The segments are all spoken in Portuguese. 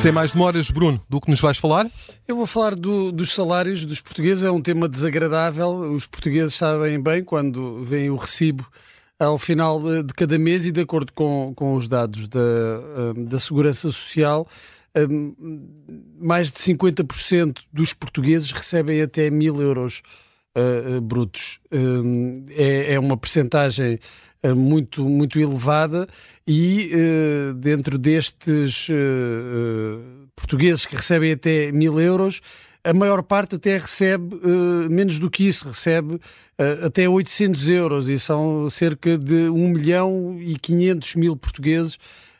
Sem mais demoras, Bruno, do que nos vais falar? Eu vou falar do, dos salários dos portugueses. É um tema desagradável. Os portugueses sabem bem quando vem o recibo ao final de cada mês e de acordo com, com os dados da, hum, da Segurança Social, hum, mais de 50% dos portugueses recebem até mil euros brutos. É, é uma percentagem muito, muito elevada e uh, dentro destes portugueses que recebem até mil euros, a maior parte até recebe uh, menos do que isso, recebe uh, até 800 euros e são cerca de 1 milhão e 500 mil portugueses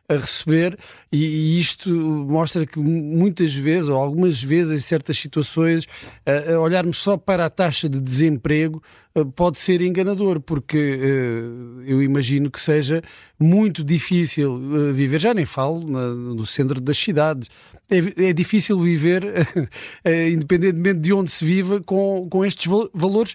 a receber e, e, isto mostra que muitas vezes, ou algumas vezes em certas situações, uh, olharmos só para a taxa de desemprego uh, pode ser enganador, porque uh, eu imagino que seja muito difícil viver, já nem falo na, no centro das cidades, é, é difícil viver, independentemente de onde se viva, com, com estes valores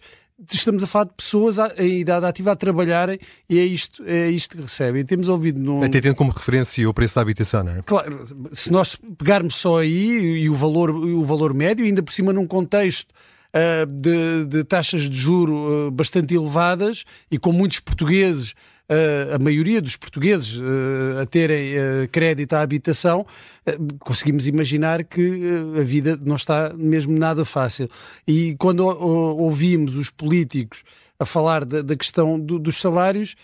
estamos a falar de pessoas em idade ativa a trabalharem e é isto, é isto que recebem. Temos ouvido num... Até tendo como referência o preço da habitação, não é? Claro, se nós pegarmos só aí e o valor, o valor médio, ainda por cima num contexto uh, de, de, taxas de juro uh, bastante elevadas e com muitos portugueses a maioria dos portugueses a terem crédito à habitação, conseguimos imaginar que a vida não está mesmo nada fácil. E quando ouvimos os políticos a falar da, da questão do, dos salários,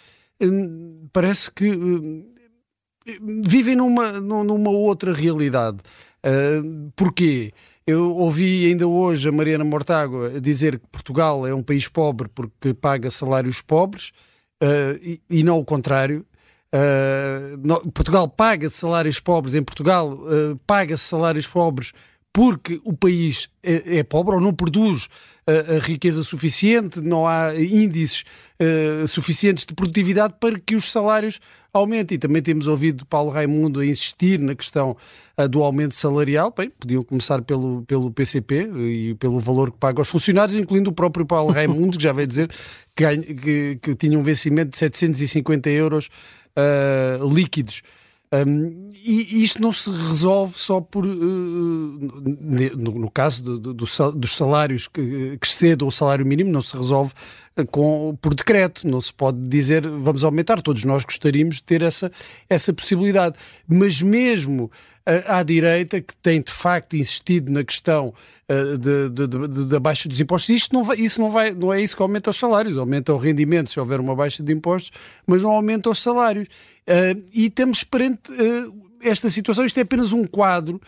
hum, parece que hum, vivem numa, numa outra realidade. Porquê? Eu ouvi ainda hoje a Mariana Mortágua dizer que Portugal é um país pobre porque paga salários pobres uh, e, e, não o contrário. Uh, no, Portugal paga salários pobres, em Portugal uh, paga salários pobres porque o país é, é pobre ou não produz uh, a riqueza suficiente, não há índices suficientes de produtividade para que os salários aumentem. E também temos ouvido Paulo Raimundo a insistir na questão do aumento salarial. Bem, podiam começar pelo, pelo PCP e pelo valor que paga aos funcionários, incluindo o próprio Paulo Raimundo, que já veio dizer que, que, que tinha um vencimento de 750 euros uh, líquidos. Um, e isto não se resolve só por, uh, no, no, caso do, do, dos salários que, que excedem o salário mínimo, não se resolve com, por decreto. Não se pode dizer vamos aumentar. Todos nós gostaríamos de ter essa, essa possibilidade. Mas mesmo à direita, que tem de facto insistido na questão uh, da baixa dos impostos. Isto não vai, isso não, vai, não é isso que aumenta os salários, aumenta o rendimento se houver uma baixa de impostos, mas não aumenta os salários. Uh, e estamos perante uh, esta situação, isto é apenas um quadro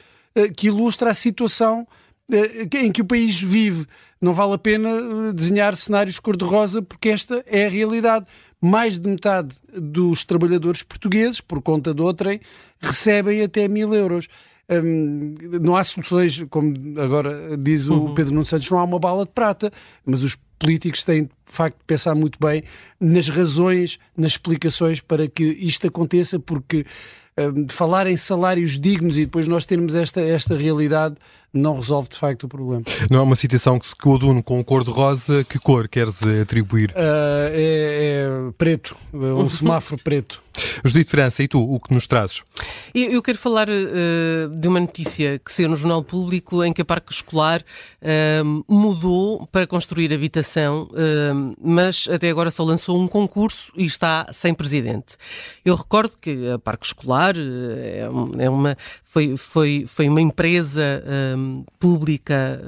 que ilustra a situação em que o país vive. Não vale a pena desenhar cenários cor-de-rosa, porque esta é a realidade mais de metade dos trabalhadores portugueses, por conta do outrem, recebem até mil euros. Hum, não há soluções, como agora diz o uhum. Pedro Nuno Santos, não há uma bala de prata, mas os políticos têm de facto de pensar muito bem nas razões, nas explicações para que isto aconteça, porque hum, de falar em salários dignos e depois nós termos esta, esta realidade não resolve de facto o problema. Não é uma citação que se coaduno com cor de rosa, que cor queres atribuir? Uh, é, é, preto, é um semáforo preto. Judite França, e tu, o que nos trazes? Eu, quero falar uh, de uma notícia que saiu no Jornal Público em que a Parque Escolar uh, mudou para construir habitação, uh, mas até agora só lançou um concurso e está sem presidente. Eu recordo que a Parque Escolar é, é uma, foi, foi, foi uma empresa pública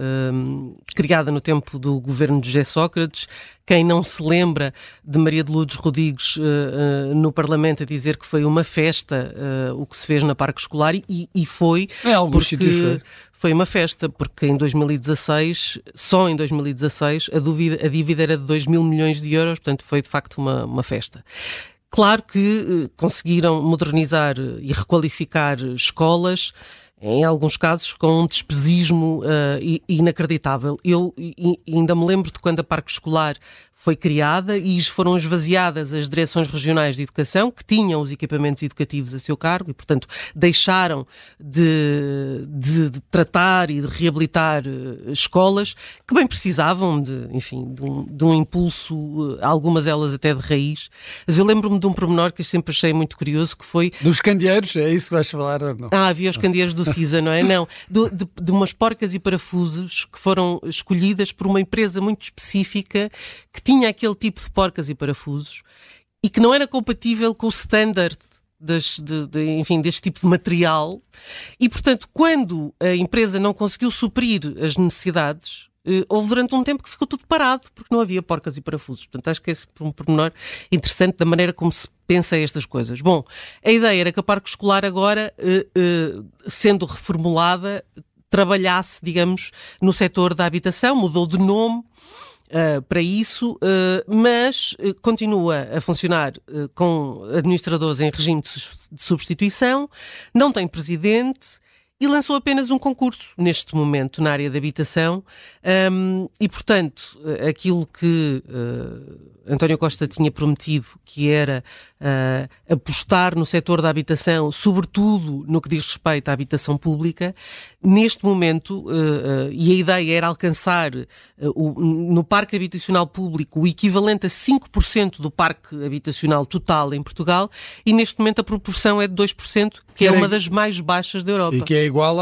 criada no tempo do governo de José Sócrates. Quem não se lembra de Maria de Lourdes Rodrigues uh, uh, no Parlamento a dizer que foi uma festa uh, o que se fez na Parque Escolar e, e foi é, alguns porque foi uma festa, porque em 2016, só em 2016, a, dúvida, a dívida era de 2 mil milhões de euros, portanto foi de facto uma, uma festa. Claro que conseguiram modernizar e requalificar escolas, em alguns casos com um despesismo uh, inacreditável. Eu ainda me lembro de quando a Parque Escolar foi criada e foram esvaziadas as direções regionais de educação, que tinham os equipamentos educativos a seu cargo e, portanto, deixaram de, de, de tratar e de reabilitar uh, escolas que bem precisavam de, enfim, de um, de um impulso, uh, algumas delas até de raiz. Mas eu lembro-me de um pormenor que eu sempre achei muito curioso, que foi... Dos candeeiros, é isso que vais falar ou não? Ah, havia os candeeiros do CISA, não é? Não, de, de, de umas porcas e parafusos que foram escolhidas por uma empresa muito específica que tinha aquele tipo de porcas e parafusos e que não era compatível com o standard das, de, de, enfim, deste tipo de material. E, portanto, quando a empresa não conseguiu suprir as necessidades, eh, houve durante um tempo que ficou tudo parado, porque não havia porcas e parafusos. Portanto, acho que esse é um pormenor interessante da maneira como se pensa estas coisas. Bom, a ideia era que a Parque Escolar agora, eh, eh, sendo reformulada, trabalhasse, digamos, no setor da habitação, mudou de nome, uh, para isso, uh, mas uh, continua a funcionar com administradores em regime de substituição, não tem presidente e lançou apenas um concurso neste momento na área da habitação um, e, portanto, aquilo que uh, António Costa tinha prometido, que era uh, apostar no setor da habitação, sobretudo no que diz respeito à habitação pública, neste momento, uh, e a ideia era alcançar o, no parque habitacional público o equivalente a 5% do parque habitacional total em Portugal, e neste momento a proporção é de 2%, que, que é uma das mais baixas da Europa. E que é igual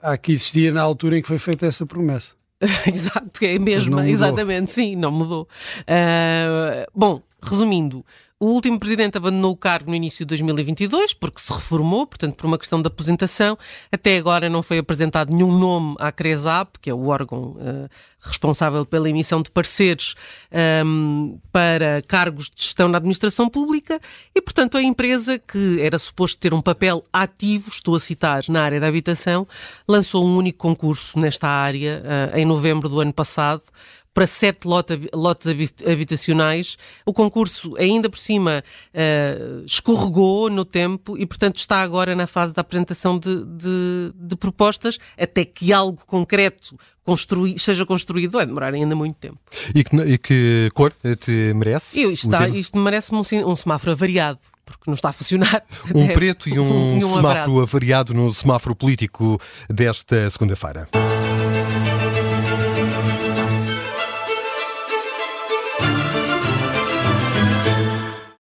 a que existia na altura em que foi feita essa promessa. Exato, é a mesma, exatamente, sim, não mudou. Uh, bom, resumindo, o último presidente abandonou o cargo no início de 2022 porque se reformou, portanto, por uma questão de aposentação. Até agora não foi apresentado nenhum nome à CRESAP, que é o órgão uh, responsável pela emissão de pareceres um, ehm, para cargos de gestão na administração pública e, portanto, a empresa que era suposto ter um papel ativo, estou a citar, na área da habitação, lançou um único concurso nesta área uh, em novembro do ano passado para sete lotes habitacionais. O concurso, ainda por cima, uh, escorregou no tempo e, portanto, está agora na fase da apresentação de, de, de propostas, até que algo concreto construí, seja construído, vai demorar ainda muito tempo. E que, e que cor te merece? Eu, isto, está, isto merece-me um, um semáforo avariado porque não está a funcionar. Um preto e um, um semáforo avariado no semáforo político desta segunda-feira.